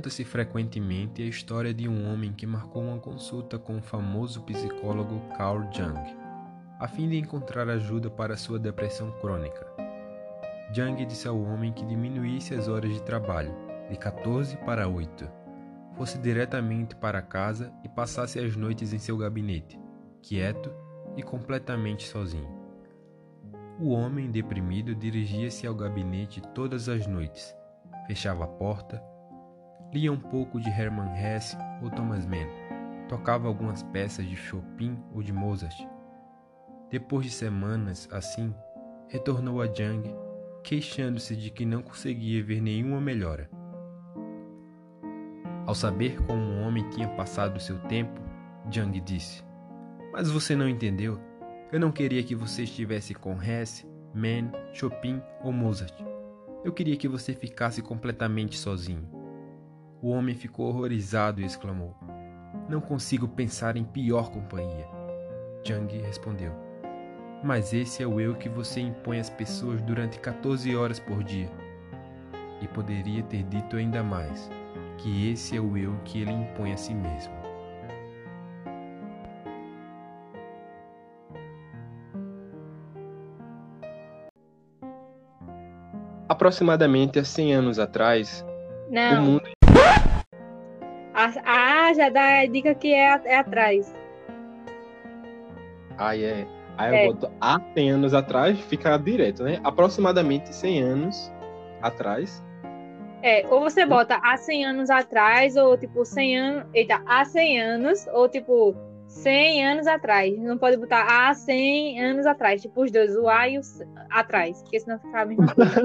Conta-se frequentemente a história de um homem que marcou uma consulta com o famoso psicólogo Carl Jung, a fim de encontrar ajuda para sua depressão crônica. Jung disse ao homem que diminuísse as horas de trabalho, de 14 para 8, fosse diretamente para casa e passasse as noites em seu gabinete, quieto e completamente sozinho. O homem deprimido dirigia-se ao gabinete todas as noites, fechava a porta, lia um pouco de Hermann Hesse ou Thomas Mann, tocava algumas peças de Chopin ou de Mozart. Depois de semanas assim, retornou a Jung, queixando-se de que não conseguia ver nenhuma melhora. Ao saber como o homem tinha passado seu tempo, Jung disse: Mas você não entendeu? Eu não queria que você estivesse com Hesse, Mann, Chopin ou Mozart. Eu queria que você ficasse completamente sozinho. O homem ficou horrorizado e exclamou: Não consigo pensar em pior companhia. Jung respondeu: Mas esse é o eu que você impõe às pessoas durante 14 horas por dia. E poderia ter dito ainda mais: que esse é o eu que ele impõe a si mesmo. aproximadamente há 100 anos atrás, Não. o mundo. Ah, já dá a dica que é, é atrás. Aí é. Aí É. eu boto há 100 anos atrás, fica direto, né? Aproximadamente 100 anos atrás. É, ou você bota há 100 anos atrás, ou tipo 100 anos. Eita, há 100 anos, ou tipo 100 anos atrás. Não pode botar há 100 anos atrás. Tipo os dois, o A e o C- atrás, porque senão fica a mesma coisa.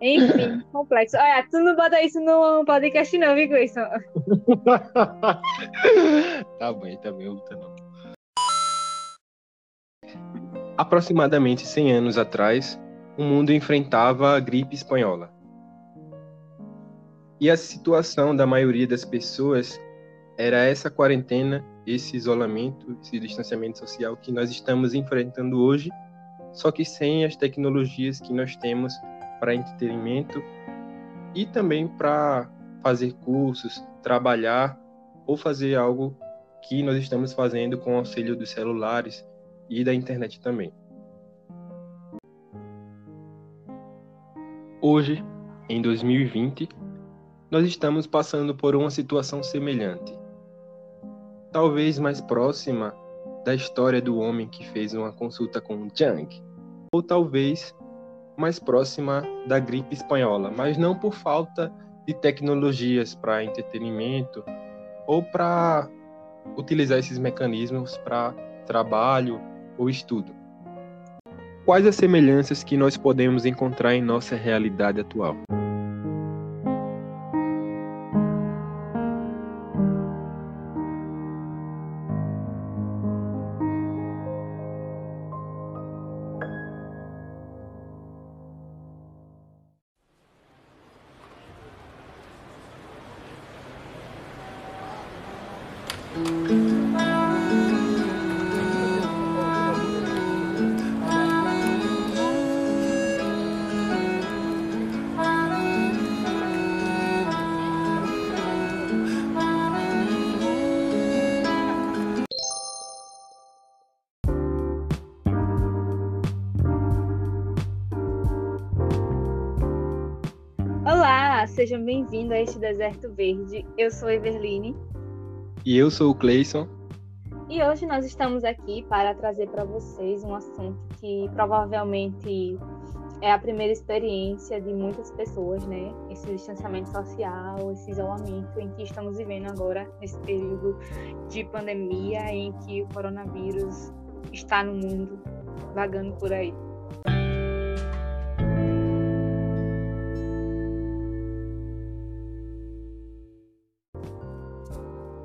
Enfim, complexo. Olha, tu não bota isso no podcast, não, viu, Gleison? tá bem, tá bem, luta não. Aproximadamente 100 anos atrás, o mundo enfrentava a gripe espanhola. E a situação da maioria das pessoas era essa quarentena, esse isolamento, esse distanciamento social que nós estamos enfrentando hoje, só que sem as tecnologias que nós temos para entretenimento e também para fazer cursos, trabalhar ou fazer algo que nós estamos fazendo com o auxílio dos celulares e da internet também. Hoje, em 2020, nós estamos passando por uma situação semelhante. Talvez mais próxima da história do homem que fez uma consulta com Jung, ou talvez mais próxima da gripe espanhola, mas não por falta de tecnologias para entretenimento ou para utilizar esses mecanismos para trabalho ou estudo. Quais as semelhanças que nós podemos encontrar em nossa realidade atual? Sejam bem-vindos a este Deserto Verde. Eu sou Everline E eu sou o Cleison. e hoje nós estamos aqui para trazer para vocês um assunto que provavelmente é a primeira experiência de muitas pessoas, né? Esse distanciamento social, esse isolamento em que estamos vivendo agora, nesse período de pandemia em que o coronavírus está no mundo, vagando por aí.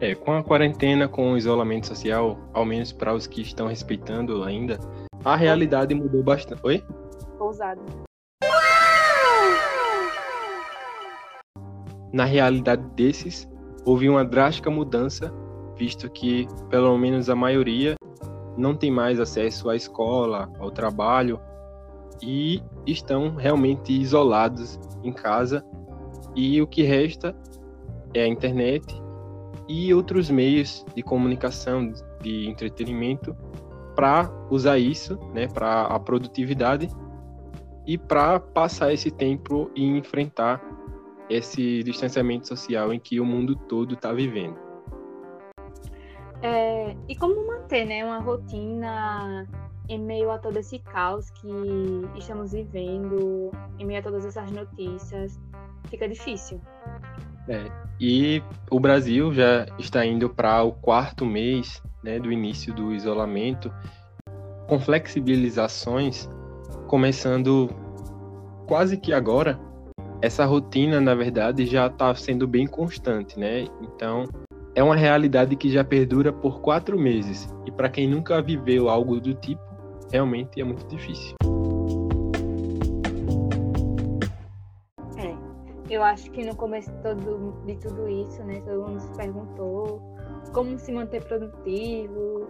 É, com a quarentena, com o isolamento social, ao menos para os que estão respeitando ainda, a realidade mudou bastante. Oi? Ousado. Na realidade desses, houve uma drástica mudança, visto que, pelo menos a maioria, não tem mais acesso à escola, ao trabalho e estão realmente isolados em casa E o que resta é a internet e outros meios de comunicação, de entretenimento, para usar isso, né, para a produtividade e para passar esse tempo e enfrentar esse distanciamento social em que o mundo todo está vivendo. É, e como manter né, uma rotina em meio a todo esse caos que estamos vivendo, em meio a todas essas notícias, fica difícil. É, e o Brasil já está indo para o quarto mês né, do início do isolamento, com flexibilizações começando quase que agora. Essa rotina, na verdade, já está sendo bem constante, né? Então, é uma realidade que já perdura por quatro meses. E para quem nunca viveu algo do tipo, realmente é muito difícil. Eu acho que no começo todo, de tudo isso, né, todo mundo se perguntou como se manter produtivo,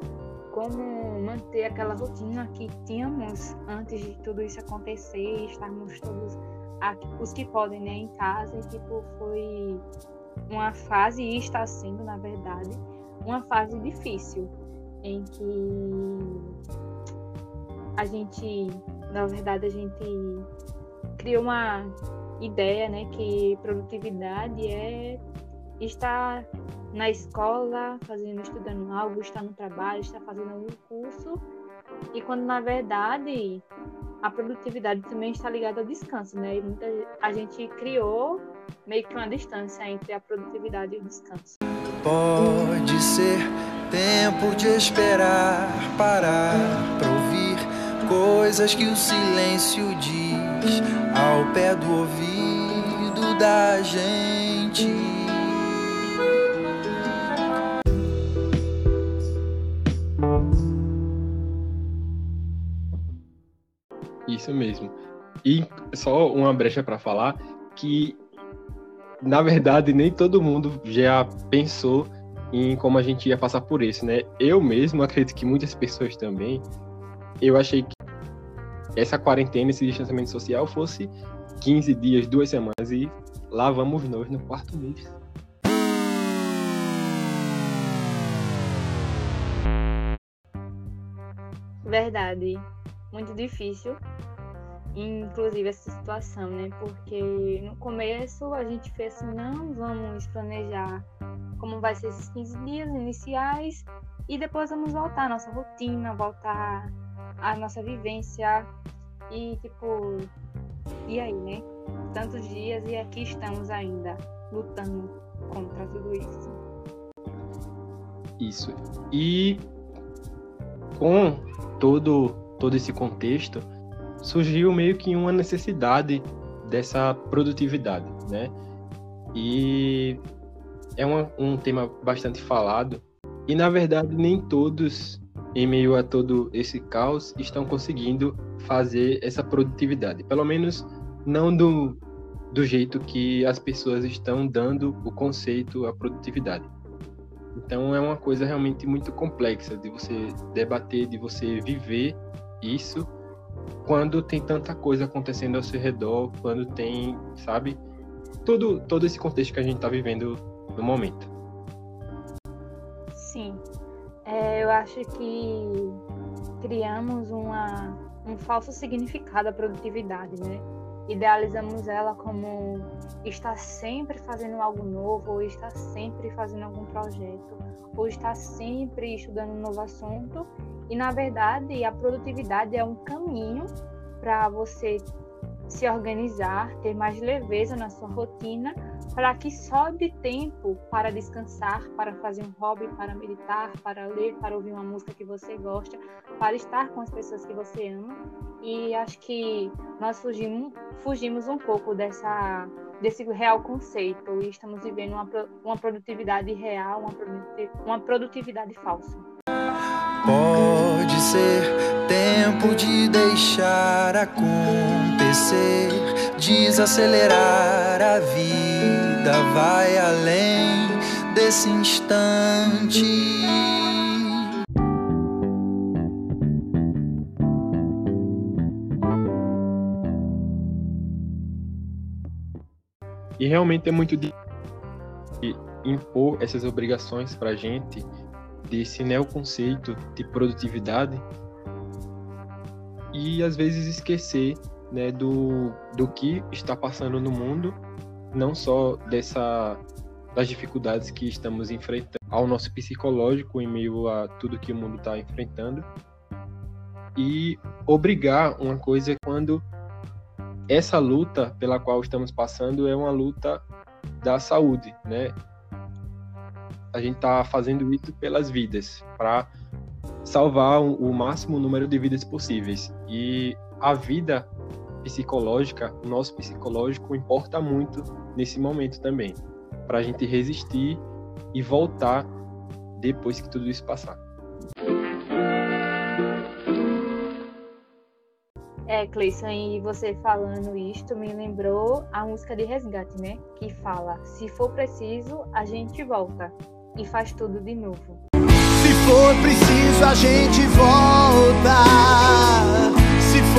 como manter aquela rotina que tínhamos antes de tudo isso acontecer, estarmos todos os que podem, né, em casa, e tipo, foi uma fase, e está sendo, na verdade, uma fase difícil, em que a gente, na verdade, a gente criou uma ideia, né, que produtividade é estar na escola, fazendo, estudando algo, estar no trabalho, estar fazendo algum curso, e quando na verdade a produtividade também está ligada ao descanso, né? E muita, a gente criou meio que uma distância entre a produtividade e o descanso. Pode ser tempo de esperar, parar para ouvir coisas que o silêncio diz ao pé do ouvido da gente. Isso mesmo. E só uma brecha para falar que na verdade nem todo mundo já pensou em como a gente ia passar por isso, né? Eu mesmo acredito que muitas pessoas também eu achei que essa quarentena, esse distanciamento social fosse 15 dias, duas semanas, e lá vamos nós no quarto mês. Verdade. Muito difícil. Inclusive essa situação, né? Porque no começo a gente fez assim, não, vamos planejar como vai ser esses 15 dias iniciais e depois vamos voltar à nossa rotina, voltar à nossa vivência e tipo, e aí, né? Tantos dias e aqui estamos ainda lutando contra tudo isso. Isso. E com todo todo esse contexto, surgiu meio que uma necessidade dessa produtividade, né? E é uma, um tema bastante falado e na verdade nem todos em meio a todo esse caos, estão conseguindo fazer essa produtividade. Pelo menos não do, do jeito que as pessoas estão dando o conceito à produtividade. Então é uma coisa realmente muito complexa de você debater, de você viver isso quando tem tanta coisa acontecendo ao seu redor, quando tem, sabe, todo, todo esse contexto que a gente está vivendo no momento. Sim, é, eu acho que criamos uma, um falso significado à produtividade, né? Idealizamos ela como estar sempre fazendo algo novo, ou estar sempre fazendo algum projeto, ou estar sempre estudando um novo assunto. E na verdade, a produtividade é um caminho para você se organizar, ter mais leveza na sua rotina, para que sobre tempo para descansar, para fazer um hobby, para meditar, para ler, para ouvir uma música que você gosta, para estar com as pessoas que você ama. E acho que nós fugimos, fugimos um pouco dessa desse real conceito e estamos vivendo uma, uma produtividade real, uma, uma produtividade falsa. Pode ser tempo de deixar acontecer, desacelerar a vida, vai além desse instante. E realmente é muito difícil impor essas obrigações para a gente desse neoconceito de produtividade e às vezes esquecer né, do, do que está passando no mundo, não só dessa das dificuldades que estamos enfrentando ao nosso psicológico em meio a tudo que o mundo está enfrentando e obrigar uma coisa quando essa luta pela qual estamos passando é uma luta da saúde, né? A gente está fazendo isso pelas vidas, para salvar o máximo número de vidas possíveis. E a vida psicológica, o nosso psicológico importa muito nesse momento também, para a gente resistir e voltar depois que tudo isso passar. É, Cleison, e você falando isto me lembrou a música de resgate, né? Que fala: se for preciso, a gente volta e faz tudo de novo. Se for preciso, a gente volta.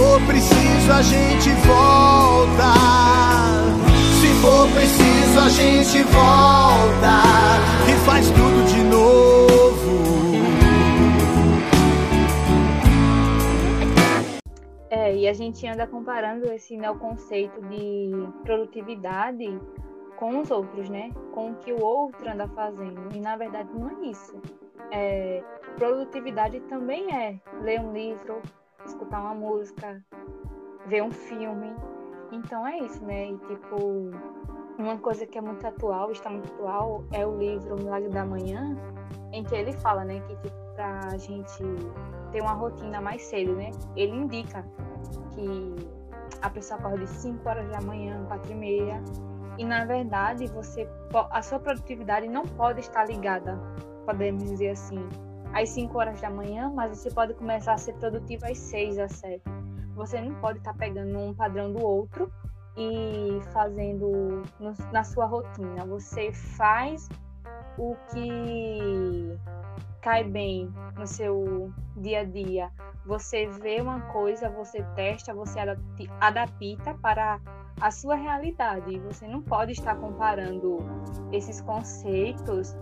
For preciso, a gente volta. Se for preciso, a gente volta e faz tudo de novo. É, e a gente anda comparando esse neoconceito de produtividade com os outros, né? Com o que o outro anda fazendo. E na verdade não é isso. É, produtividade também é ler um livro, escutar uma música, ver um filme. Então é isso, né? E tipo, uma coisa que é muito atual, está muito atual, é o livro Milagre da Manhã, em que ele fala, né, que tipo, pra gente ter uma rotina mais cedo, né? Ele indica que a pessoa acorda de 5 horas da manhã, 4 e meia, e na verdade você a sua produtividade não pode estar ligada, podemos dizer assim, às 5 horas da manhã, mas você pode começar a ser produtivo às 6, às 7. Você não pode estar pegando um padrão do outro e fazendo no, na sua rotina. Você faz o que cai bem no seu dia a dia. Você vê uma coisa, você testa, você adapta para a sua realidade. Você não pode estar comparando esses conceitos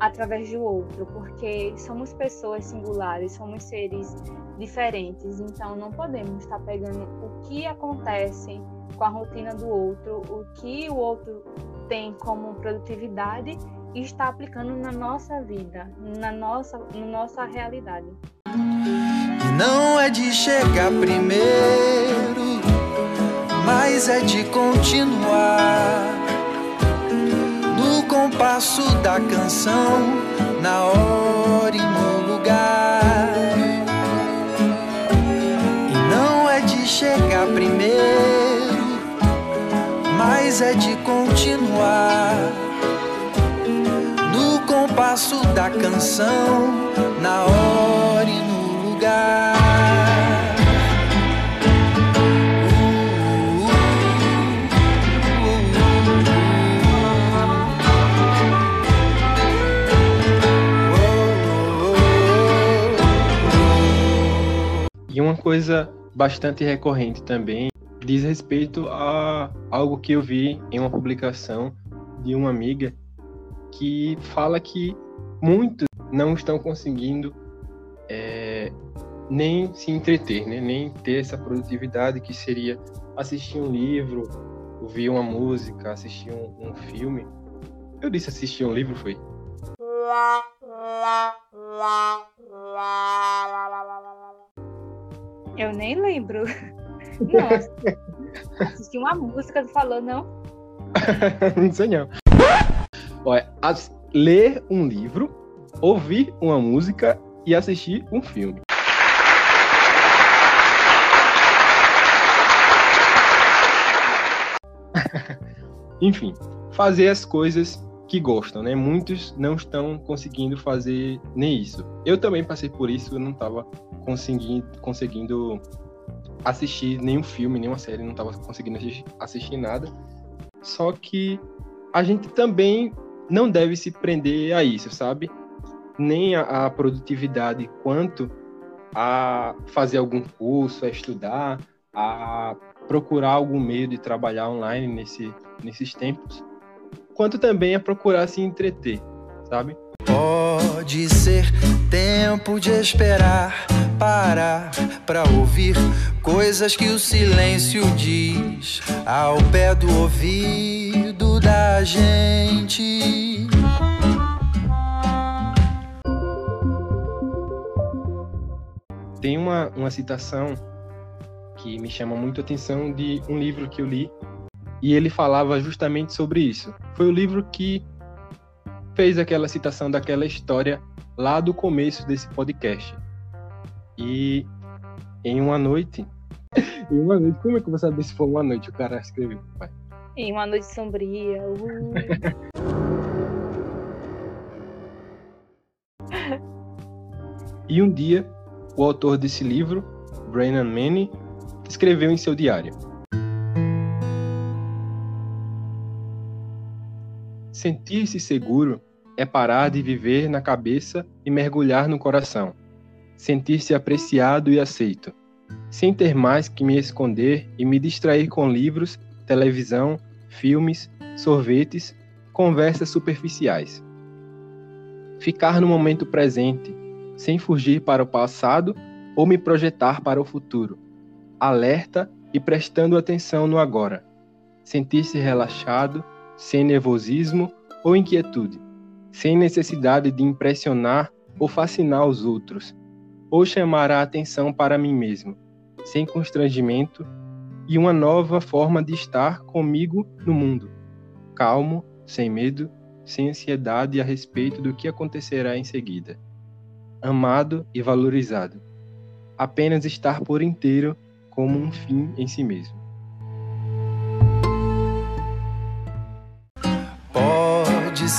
através do outro, porque somos pessoas singulares, somos seres diferentes, então não podemos estar pegando o que acontece com a rotina do outro, o que o outro tem como produtividade e está aplicando na nossa vida, na nossa, na nossa realidade. E não é de chegar primeiro mas é de continuar compasso da canção, na hora e no lugar. E não é de chegar primeiro, mas é de continuar no compasso da canção, na hora e no uma coisa bastante recorrente também diz respeito a algo que eu vi em uma publicação de uma amiga que fala que muitos não estão conseguindo é, nem se entreter, né? nem ter essa produtividade que seria assistir um livro, ouvir uma música, assistir um, um filme. Eu disse assistir um livro, foi? Eu nem lembro. Não, assisti uma música, tu falou, não? não sei não. Olha, as, ler um livro, ouvir uma música e assistir um filme. Enfim, fazer as coisas que gostam, né? Muitos não estão conseguindo fazer nem isso. Eu também passei por isso, eu não estava conseguindo, conseguindo assistir nenhum filme, nenhuma série, não estava conseguindo assistir, nada. Só que a gente também não deve se prender a isso, sabe? Nem a, a produtividade quanto a fazer algum curso, a estudar, a procurar algum meio de trabalhar online nesse, nesses tempos, quanto também a procurar se entreter, sabe? Pode ser tempo de esperar, parar para ouvir coisas que o silêncio diz ao pé do ouvido da gente. Tem uma, uma citação que me chama muito a atenção de um livro que eu li e ele falava justamente sobre isso. Foi o livro que fez aquela citação daquela história lá do começo desse podcast. E em uma noite, em uma noite, como é que eu vou saber se foi uma noite? O cara escreveu, pai. Em uma noite sombria. Uh. E um dia, o autor desse livro, Brennan Manning, escreveu em seu diário: Sentir-se seguro é parar de viver na cabeça e mergulhar no coração. Sentir-se apreciado e aceito, sem ter mais que me esconder e me distrair com livros, televisão, filmes, sorvetes, conversas superficiais. Ficar no momento presente, sem fugir para o passado ou me projetar para o futuro, alerta e prestando atenção no agora. Sentir-se relaxado, sem nervosismo ou inquietude, sem necessidade de impressionar ou fascinar os outros, ou chamar a atenção para mim mesmo, sem constrangimento e uma nova forma de estar comigo no mundo, calmo, sem medo, sem ansiedade a respeito do que acontecerá em seguida. Amado e valorizado. Apenas estar por inteiro como um fim em si mesmo.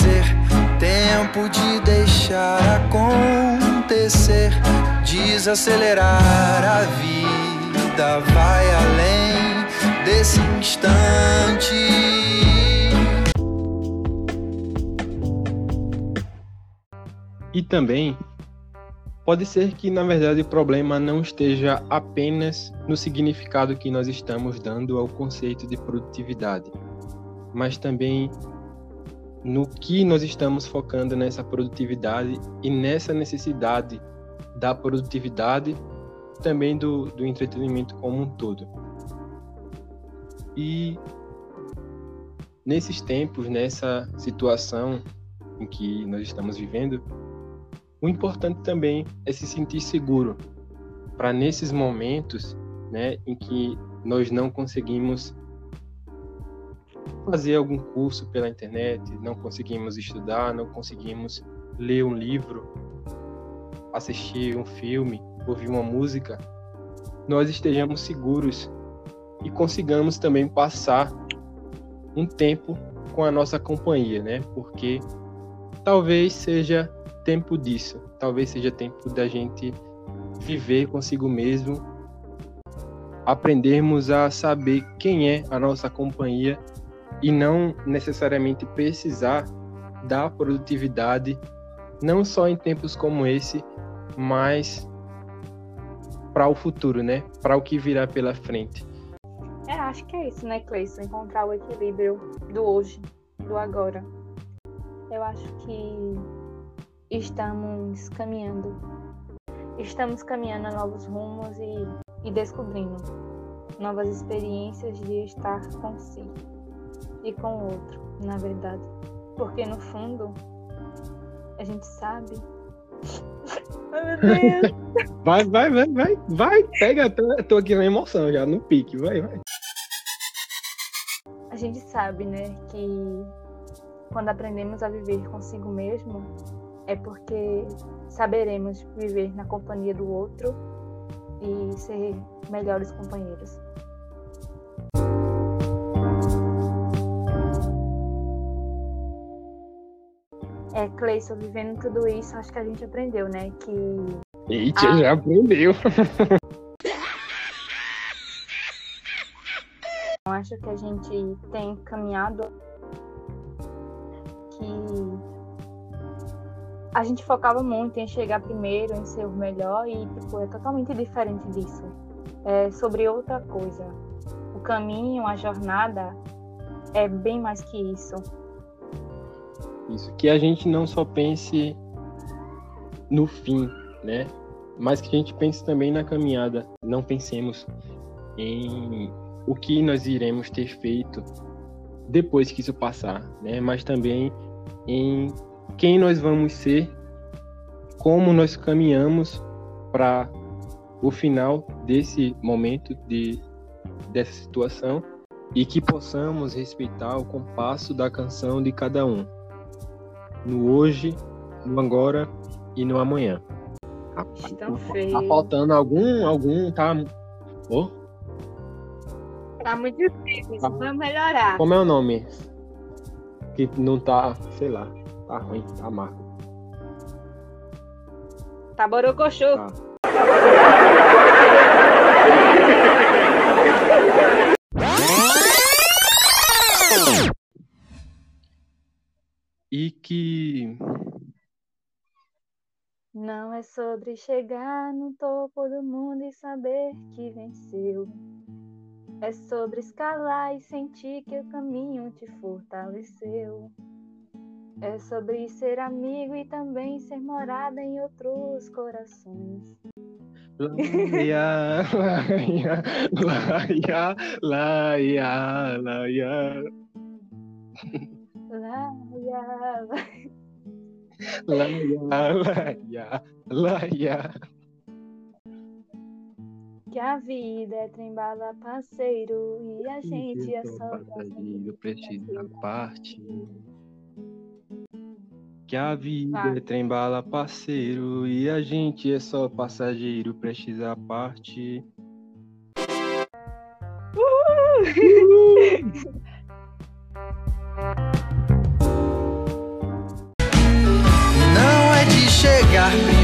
Ser tempo de deixar acontecer, desacelerar a vida, vai além desse instante. E também pode ser que, na verdade, o problema não esteja apenas no significado que nós estamos dando ao conceito de produtividade, mas também no que nós estamos focando nessa produtividade e nessa necessidade da produtividade também do, do entretenimento como um todo. E nesses tempos, nessa situação em que nós estamos vivendo, o importante também é se sentir seguro para nesses momentos, né, em que nós não conseguimos fazer algum curso pela internet, não conseguimos estudar, não conseguimos ler um livro, assistir um filme, ouvir uma música, nós estejamos seguros e consigamos também passar um tempo com a nossa companhia, né? Porque talvez seja tempo disso, talvez seja tempo da gente viver consigo mesmo, aprendermos a saber quem é a nossa companhia e não necessariamente precisar da produtividade, não só em tempos como esse, mas para o futuro, né? Para o que virá pela frente. É, acho que é isso, né, Cleison? Encontrar o equilíbrio do hoje, do agora. Eu acho que estamos caminhando. Estamos caminhando a novos rumos e, e descobrindo novas experiências de estar consigo e com o outro, na verdade. Porque no fundo, a gente sabe. Ai, meu Deus! vai, vai, vai, vai, vai, pega, tô, tô aqui na emoção já, no pique, vai, vai. A gente sabe, né, que quando aprendemos a viver consigo mesmo, é porque saberemos viver na companhia do outro e ser melhores companheiros. É, Cleison, vivendo tudo isso, acho que a gente aprendeu, né? Que. Eita, ah. já aprendeu. Eu acho que a gente tem caminhado que a gente focava muito em chegar primeiro, em ser o melhor, e tipo, é totalmente diferente disso. É sobre outra coisa. O caminho, a jornada é bem mais que isso. Isso, que a gente não só pense no fim, né? Mas que a gente pense também na caminhada. Não pensemos em o que nós iremos ter feito depois que isso passar, né? Mas também em quem nós vamos ser, como nós caminhamos para o final desse momento de dessa situação e que possamos respeitar o compasso da canção de cada um, no hoje, no agora e no amanhã. Rapaz, tá, tá faltando algum, algum, tá? Oh? Tá muito difícil, tá. vamos melhorar. Como é o nome? Que não tá, sei lá, tá ruim, tá marco. Tá borocochô. Tá. E que não é sobre chegar no topo do mundo e saber que venceu. É sobre escalar e sentir que o caminho te fortaleceu. É sobre ser amigo e também ser morada em outros corações. Laia, laia, laia, laia, laia. Laia, laia, laia, laia. Que a vida é trembala parceiro e a gente é só passageiro, precisa parte. Que a vida é trembala parceiro e a gente é só passageiro, prestes à parte. Não é de